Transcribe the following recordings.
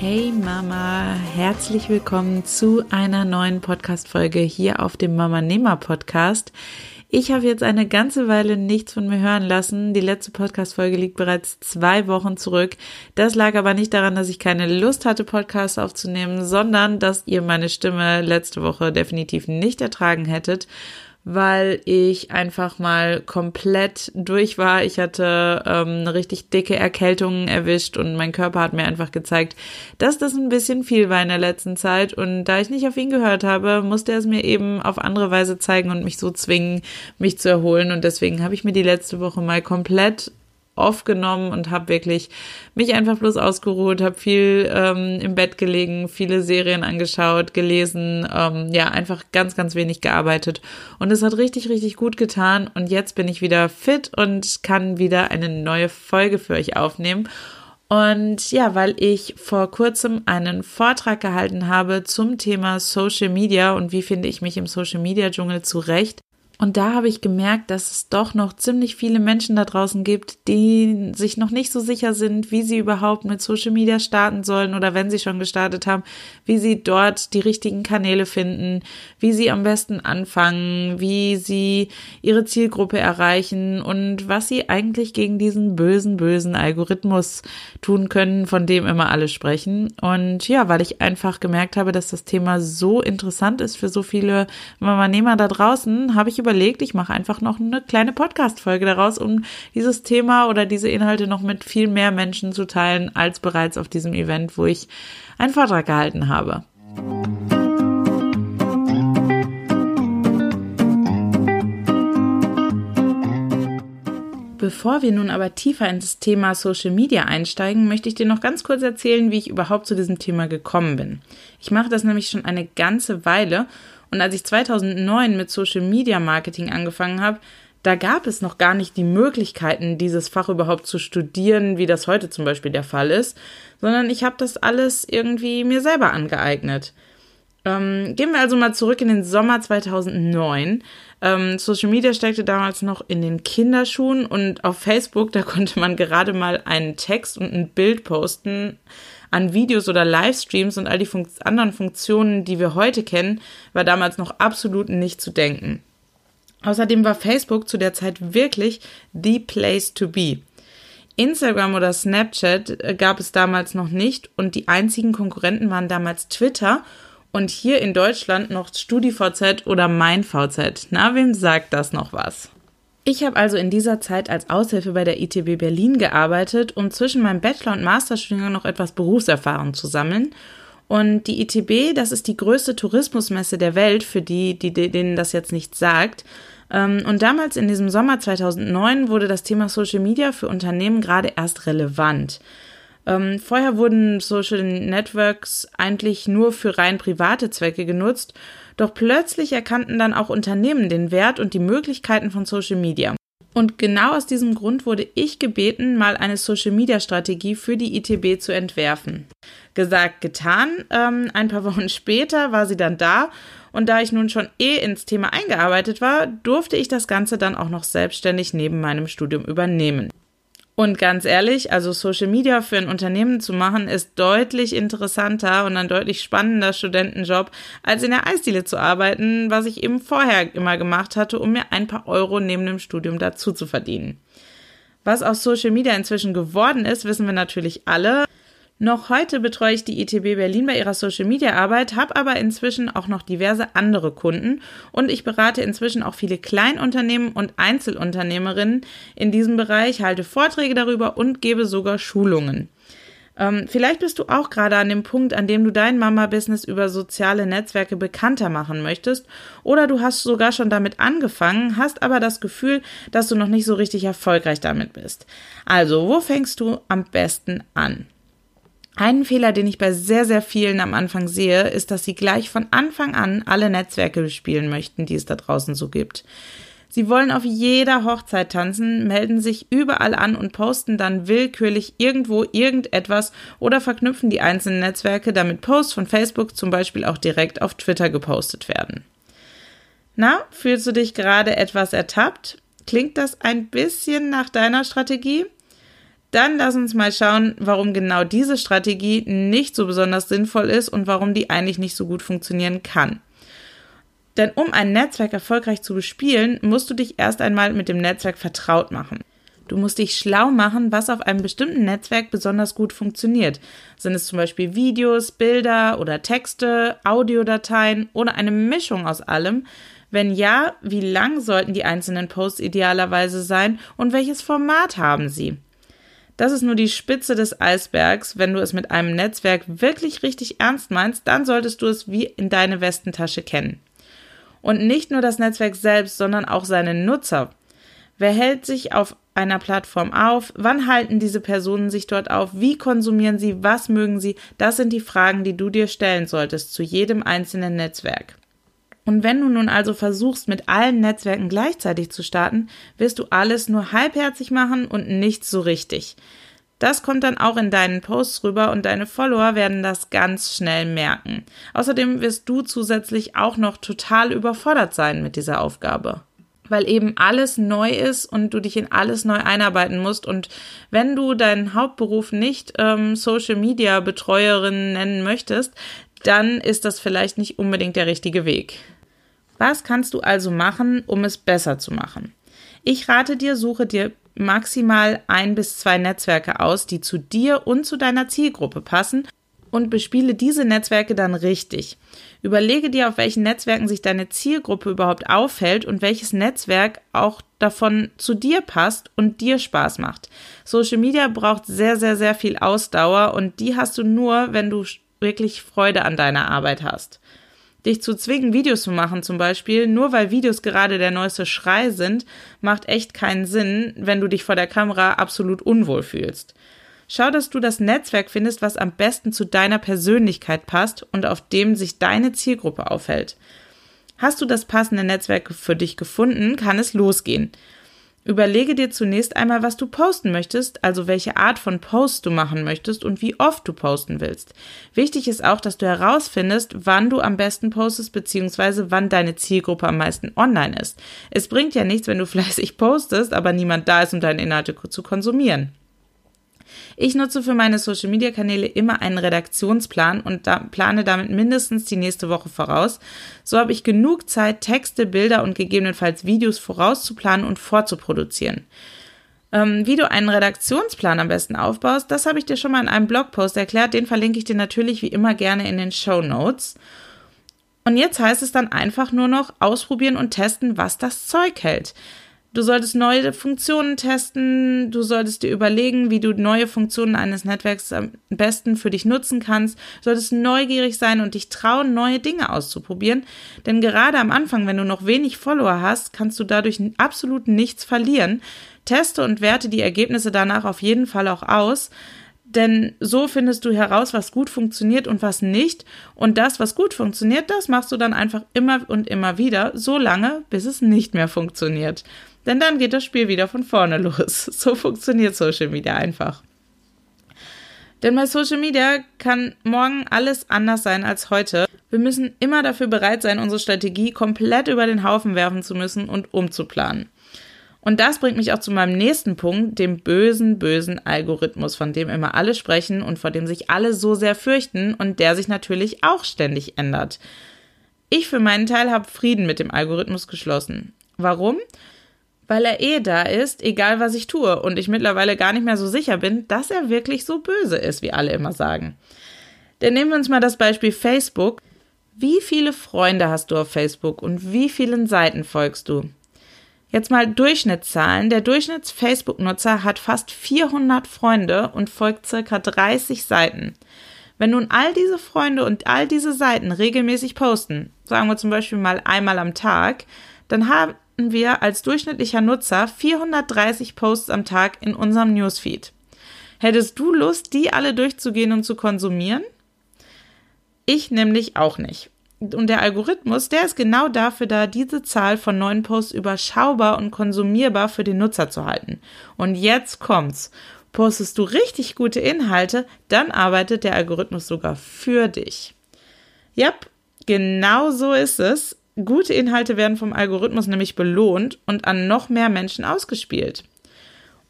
Hey Mama, herzlich willkommen zu einer neuen Podcast-Folge hier auf dem Mama Nehmer Podcast. Ich habe jetzt eine ganze Weile nichts von mir hören lassen. Die letzte Podcast-Folge liegt bereits zwei Wochen zurück. Das lag aber nicht daran, dass ich keine Lust hatte, Podcasts aufzunehmen, sondern dass ihr meine Stimme letzte Woche definitiv nicht ertragen hättet weil ich einfach mal komplett durch war. Ich hatte ähm, eine richtig dicke Erkältung erwischt und mein Körper hat mir einfach gezeigt, dass das ein bisschen viel war in der letzten Zeit. Und da ich nicht auf ihn gehört habe, musste er es mir eben auf andere Weise zeigen und mich so zwingen, mich zu erholen. Und deswegen habe ich mir die letzte Woche mal komplett aufgenommen und habe wirklich mich einfach bloß ausgeruht, habe viel ähm, im Bett gelegen, viele Serien angeschaut, gelesen, ähm, ja, einfach ganz, ganz wenig gearbeitet. Und es hat richtig, richtig gut getan. Und jetzt bin ich wieder fit und kann wieder eine neue Folge für euch aufnehmen. Und ja, weil ich vor kurzem einen Vortrag gehalten habe zum Thema Social Media und wie finde ich mich im Social Media Dschungel zurecht, und da habe ich gemerkt, dass es doch noch ziemlich viele Menschen da draußen gibt, die sich noch nicht so sicher sind, wie sie überhaupt mit Social Media starten sollen oder wenn sie schon gestartet haben, wie sie dort die richtigen Kanäle finden, wie sie am besten anfangen, wie sie ihre Zielgruppe erreichen und was sie eigentlich gegen diesen bösen, bösen Algorithmus tun können, von dem immer alle sprechen. Und ja, weil ich einfach gemerkt habe, dass das Thema so interessant ist für so viele Mama-Nehmer da draußen, habe ich über überlegt, ich mache einfach noch eine kleine Podcast-Folge daraus, um dieses Thema oder diese Inhalte noch mit viel mehr Menschen zu teilen, als bereits auf diesem Event, wo ich einen Vortrag gehalten habe. Bevor wir nun aber tiefer ins Thema Social Media einsteigen, möchte ich dir noch ganz kurz erzählen, wie ich überhaupt zu diesem Thema gekommen bin. Ich mache das nämlich schon eine ganze Weile und als ich 2009 mit Social Media Marketing angefangen habe, da gab es noch gar nicht die Möglichkeiten, dieses Fach überhaupt zu studieren, wie das heute zum Beispiel der Fall ist, sondern ich habe das alles irgendwie mir selber angeeignet. Ähm, gehen wir also mal zurück in den Sommer 2009. Ähm, Social Media steckte damals noch in den Kinderschuhen und auf Facebook, da konnte man gerade mal einen Text und ein Bild posten an Videos oder Livestreams und all die Fun anderen Funktionen, die wir heute kennen, war damals noch absolut nicht zu denken. Außerdem war Facebook zu der Zeit wirklich the place to be. Instagram oder Snapchat äh, gab es damals noch nicht und die einzigen Konkurrenten waren damals Twitter und hier in Deutschland noch StudiVZ oder MeinVZ. Na, wem sagt das noch was? Ich habe also in dieser Zeit als Aushilfe bei der ITB Berlin gearbeitet, um zwischen meinem Bachelor- und Masterstudiengang noch etwas Berufserfahrung zu sammeln. Und die ITB, das ist die größte Tourismusmesse der Welt, für die, die denen das jetzt nicht sagt. Ähm, und damals in diesem Sommer 2009 wurde das Thema Social Media für Unternehmen gerade erst relevant. Ähm, vorher wurden Social Networks eigentlich nur für rein private Zwecke genutzt doch plötzlich erkannten dann auch Unternehmen den Wert und die Möglichkeiten von Social Media. Und genau aus diesem Grund wurde ich gebeten, mal eine Social-Media-Strategie für die ITB zu entwerfen. Gesagt, getan. Ähm, ein paar Wochen später war sie dann da und da ich nun schon eh ins Thema eingearbeitet war, durfte ich das Ganze dann auch noch selbstständig neben meinem Studium übernehmen. Und ganz ehrlich, also Social Media für ein Unternehmen zu machen, ist deutlich interessanter und ein deutlich spannender Studentenjob, als in der Eisdiele zu arbeiten, was ich eben vorher immer gemacht hatte, um mir ein paar Euro neben dem Studium dazu zu verdienen. Was aus Social Media inzwischen geworden ist, wissen wir natürlich alle. Noch heute betreue ich die ITB Berlin bei ihrer Social Media Arbeit, habe aber inzwischen auch noch diverse andere Kunden und ich berate inzwischen auch viele Kleinunternehmen und Einzelunternehmerinnen in diesem Bereich, halte Vorträge darüber und gebe sogar Schulungen. Ähm, vielleicht bist du auch gerade an dem Punkt, an dem du dein Mama-Business über soziale Netzwerke bekannter machen möchtest oder du hast sogar schon damit angefangen, hast aber das Gefühl, dass du noch nicht so richtig erfolgreich damit bist. Also, wo fängst du am besten an? Einen Fehler, den ich bei sehr, sehr vielen am Anfang sehe, ist, dass sie gleich von Anfang an alle Netzwerke bespielen möchten, die es da draußen so gibt. Sie wollen auf jeder Hochzeit tanzen, melden sich überall an und posten dann willkürlich irgendwo irgendetwas oder verknüpfen die einzelnen Netzwerke, damit Posts von Facebook zum Beispiel auch direkt auf Twitter gepostet werden. Na, fühlst du dich gerade etwas ertappt? Klingt das ein bisschen nach deiner Strategie? Dann lass uns mal schauen, warum genau diese Strategie nicht so besonders sinnvoll ist und warum die eigentlich nicht so gut funktionieren kann. Denn um ein Netzwerk erfolgreich zu bespielen, musst du dich erst einmal mit dem Netzwerk vertraut machen. Du musst dich schlau machen, was auf einem bestimmten Netzwerk besonders gut funktioniert. Sind es zum Beispiel Videos, Bilder oder Texte, Audiodateien oder eine Mischung aus allem? Wenn ja, wie lang sollten die einzelnen Posts idealerweise sein und welches Format haben sie? Das ist nur die Spitze des Eisbergs. Wenn du es mit einem Netzwerk wirklich richtig ernst meinst, dann solltest du es wie in deine Westentasche kennen. Und nicht nur das Netzwerk selbst, sondern auch seine Nutzer. Wer hält sich auf einer Plattform auf? Wann halten diese Personen sich dort auf? Wie konsumieren sie? Was mögen sie? Das sind die Fragen, die du dir stellen solltest zu jedem einzelnen Netzwerk. Und wenn du nun also versuchst, mit allen Netzwerken gleichzeitig zu starten, wirst du alles nur halbherzig machen und nichts so richtig. Das kommt dann auch in deinen Posts rüber und deine Follower werden das ganz schnell merken. Außerdem wirst du zusätzlich auch noch total überfordert sein mit dieser Aufgabe weil eben alles neu ist und du dich in alles neu einarbeiten musst. Und wenn du deinen Hauptberuf nicht ähm, Social Media Betreuerin nennen möchtest, dann ist das vielleicht nicht unbedingt der richtige Weg. Was kannst du also machen, um es besser zu machen? Ich rate dir, suche dir maximal ein bis zwei Netzwerke aus, die zu dir und zu deiner Zielgruppe passen und bespiele diese Netzwerke dann richtig. Überlege dir, auf welchen Netzwerken sich deine Zielgruppe überhaupt aufhält und welches Netzwerk auch davon zu dir passt und dir Spaß macht. Social Media braucht sehr, sehr, sehr viel Ausdauer und die hast du nur, wenn du wirklich Freude an deiner Arbeit hast dich zu zwingen, Videos zu machen zum Beispiel, nur weil Videos gerade der neueste Schrei sind, macht echt keinen Sinn, wenn du dich vor der Kamera absolut unwohl fühlst. Schau, dass du das Netzwerk findest, was am besten zu deiner Persönlichkeit passt und auf dem sich deine Zielgruppe aufhält. Hast du das passende Netzwerk für dich gefunden, kann es losgehen. Überlege dir zunächst einmal, was du posten möchtest, also welche Art von Post du machen möchtest und wie oft du posten willst. Wichtig ist auch, dass du herausfindest, wann du am besten postest, beziehungsweise wann deine Zielgruppe am meisten online ist. Es bringt ja nichts, wenn du fleißig postest, aber niemand da ist, um deine Inhalte zu konsumieren. Ich nutze für meine Social Media Kanäle immer einen Redaktionsplan und da plane damit mindestens die nächste Woche voraus. So habe ich genug Zeit, Texte, Bilder und gegebenenfalls Videos vorauszuplanen und vorzuproduzieren. Ähm, wie du einen Redaktionsplan am besten aufbaust, das habe ich dir schon mal in einem Blogpost erklärt. Den verlinke ich dir natürlich wie immer gerne in den Show Notes. Und jetzt heißt es dann einfach nur noch ausprobieren und testen, was das Zeug hält. Du solltest neue Funktionen testen, du solltest dir überlegen, wie du neue Funktionen eines Netzwerks am besten für dich nutzen kannst, du solltest neugierig sein und dich trauen, neue Dinge auszuprobieren, denn gerade am Anfang, wenn du noch wenig Follower hast, kannst du dadurch absolut nichts verlieren. Teste und werte die Ergebnisse danach auf jeden Fall auch aus, denn so findest du heraus, was gut funktioniert und was nicht. Und das, was gut funktioniert, das machst du dann einfach immer und immer wieder, so lange, bis es nicht mehr funktioniert. Denn dann geht das Spiel wieder von vorne los. So funktioniert Social Media einfach. Denn bei Social Media kann morgen alles anders sein als heute. Wir müssen immer dafür bereit sein, unsere Strategie komplett über den Haufen werfen zu müssen und umzuplanen. Und das bringt mich auch zu meinem nächsten Punkt, dem bösen, bösen Algorithmus, von dem immer alle sprechen und vor dem sich alle so sehr fürchten und der sich natürlich auch ständig ändert. Ich für meinen Teil habe Frieden mit dem Algorithmus geschlossen. Warum? weil er eh da ist, egal was ich tue, und ich mittlerweile gar nicht mehr so sicher bin, dass er wirklich so böse ist, wie alle immer sagen. Denn nehmen wir uns mal das Beispiel Facebook. Wie viele Freunde hast du auf Facebook und wie vielen Seiten folgst du? Jetzt mal Durchschnittszahlen. Der Durchschnitts-Facebook-Nutzer hat fast 400 Freunde und folgt circa 30 Seiten. Wenn nun all diese Freunde und all diese Seiten regelmäßig posten, sagen wir zum Beispiel mal einmal am Tag, dann haben wir als durchschnittlicher Nutzer 430 Posts am Tag in unserem Newsfeed. Hättest du Lust, die alle durchzugehen und zu konsumieren? Ich nämlich auch nicht. Und der Algorithmus, der ist genau dafür da, diese Zahl von neuen Posts überschaubar und konsumierbar für den Nutzer zu halten. Und jetzt kommt's. Postest du richtig gute Inhalte, dann arbeitet der Algorithmus sogar für dich. Ja, genau so ist es. Gute Inhalte werden vom Algorithmus nämlich belohnt und an noch mehr Menschen ausgespielt.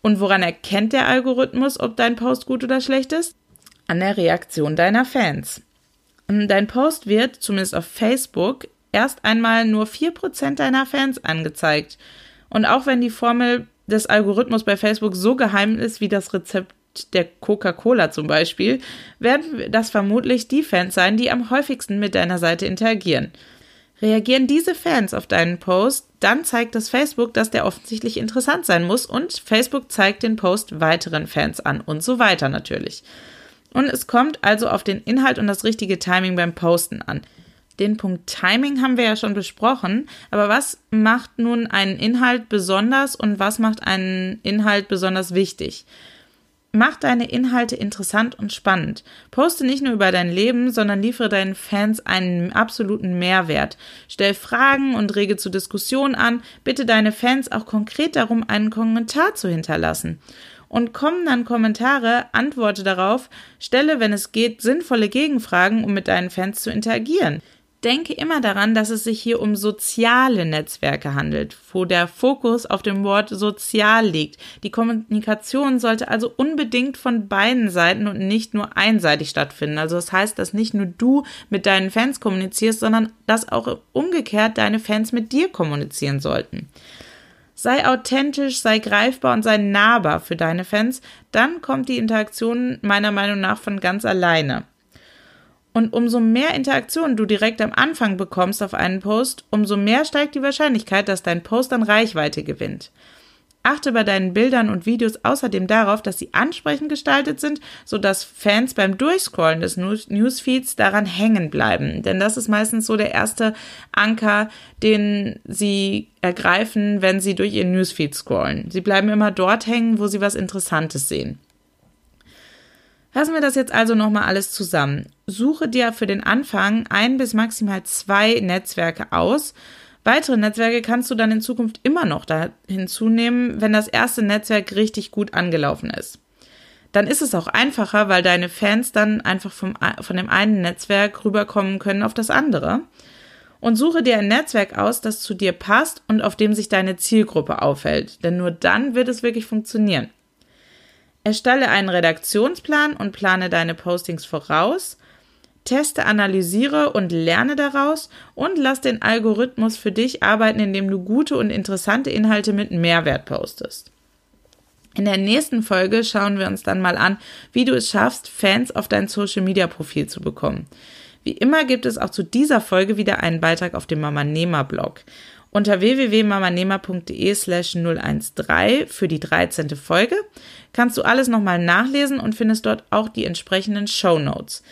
Und woran erkennt der Algorithmus, ob dein Post gut oder schlecht ist? An der Reaktion deiner Fans. Dein Post wird, zumindest auf Facebook, erst einmal nur 4% deiner Fans angezeigt. Und auch wenn die Formel des Algorithmus bei Facebook so geheim ist wie das Rezept der Coca-Cola zum Beispiel, werden das vermutlich die Fans sein, die am häufigsten mit deiner Seite interagieren. Reagieren diese Fans auf deinen Post, dann zeigt das Facebook, dass der offensichtlich interessant sein muss und Facebook zeigt den Post weiteren Fans an und so weiter natürlich. Und es kommt also auf den Inhalt und das richtige Timing beim Posten an. Den Punkt Timing haben wir ja schon besprochen, aber was macht nun einen Inhalt besonders und was macht einen Inhalt besonders wichtig? Mach deine Inhalte interessant und spannend. Poste nicht nur über dein Leben, sondern liefere deinen Fans einen absoluten Mehrwert. Stell Fragen und rege zu Diskussionen an. Bitte deine Fans auch konkret darum, einen Kommentar zu hinterlassen. Und kommen dann Kommentare, antworte darauf, stelle, wenn es geht, sinnvolle Gegenfragen, um mit deinen Fans zu interagieren denke immer daran, dass es sich hier um soziale Netzwerke handelt, wo der Fokus auf dem Wort sozial liegt. Die Kommunikation sollte also unbedingt von beiden Seiten und nicht nur einseitig stattfinden. Also das heißt, dass nicht nur du mit deinen Fans kommunizierst, sondern dass auch umgekehrt deine Fans mit dir kommunizieren sollten. Sei authentisch, sei greifbar und sei nahbar für deine Fans, dann kommt die Interaktion meiner Meinung nach von ganz alleine. Und umso mehr Interaktionen du direkt am Anfang bekommst auf einen Post, umso mehr steigt die Wahrscheinlichkeit, dass dein Post an Reichweite gewinnt. Achte bei deinen Bildern und Videos außerdem darauf, dass sie ansprechend gestaltet sind, sodass Fans beim Durchscrollen des Newsfeeds daran hängen bleiben. Denn das ist meistens so der erste Anker, den sie ergreifen, wenn sie durch ihren Newsfeed scrollen. Sie bleiben immer dort hängen, wo sie was Interessantes sehen. Fassen wir das jetzt also nochmal alles zusammen. Suche dir für den Anfang ein bis maximal zwei Netzwerke aus. Weitere Netzwerke kannst du dann in Zukunft immer noch da hinzunehmen, wenn das erste Netzwerk richtig gut angelaufen ist. Dann ist es auch einfacher, weil deine Fans dann einfach vom, von dem einen Netzwerk rüberkommen können auf das andere. Und suche dir ein Netzwerk aus, das zu dir passt und auf dem sich deine Zielgruppe aufhält. Denn nur dann wird es wirklich funktionieren. Erstelle einen Redaktionsplan und plane deine Postings voraus. Teste, analysiere und lerne daraus und lass den Algorithmus für dich arbeiten, indem du gute und interessante Inhalte mit Mehrwert postest. In der nächsten Folge schauen wir uns dann mal an, wie du es schaffst, Fans auf dein Social Media Profil zu bekommen. Wie immer gibt es auch zu dieser Folge wieder einen Beitrag auf dem Mama Nehmer Blog. Unter www.mamanehmer.de slash 013 für die 13. Folge kannst du alles nochmal nachlesen und findest dort auch die entsprechenden Show Notes.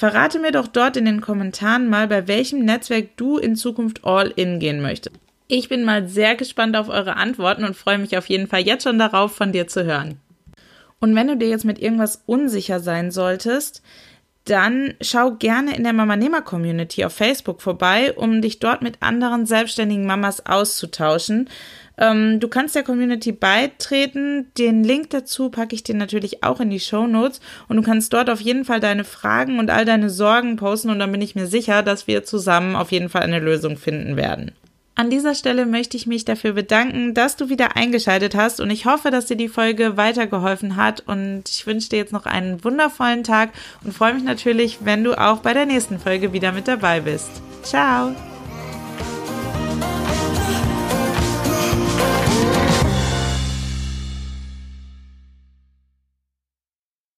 Verrate mir doch dort in den Kommentaren mal, bei welchem Netzwerk du in Zukunft all in gehen möchtest. Ich bin mal sehr gespannt auf eure Antworten und freue mich auf jeden Fall jetzt schon darauf, von dir zu hören. Und wenn du dir jetzt mit irgendwas unsicher sein solltest, dann schau gerne in der Mamanehmer Community auf Facebook vorbei, um dich dort mit anderen selbstständigen Mamas auszutauschen. Ähm, du kannst der Community beitreten. Den Link dazu packe ich dir natürlich auch in die Show Notes und du kannst dort auf jeden Fall deine Fragen und all deine Sorgen posten und dann bin ich mir sicher, dass wir zusammen auf jeden Fall eine Lösung finden werden. An dieser Stelle möchte ich mich dafür bedanken, dass du wieder eingeschaltet hast und ich hoffe, dass dir die Folge weitergeholfen hat und ich wünsche dir jetzt noch einen wundervollen Tag und freue mich natürlich, wenn du auch bei der nächsten Folge wieder mit dabei bist. Ciao!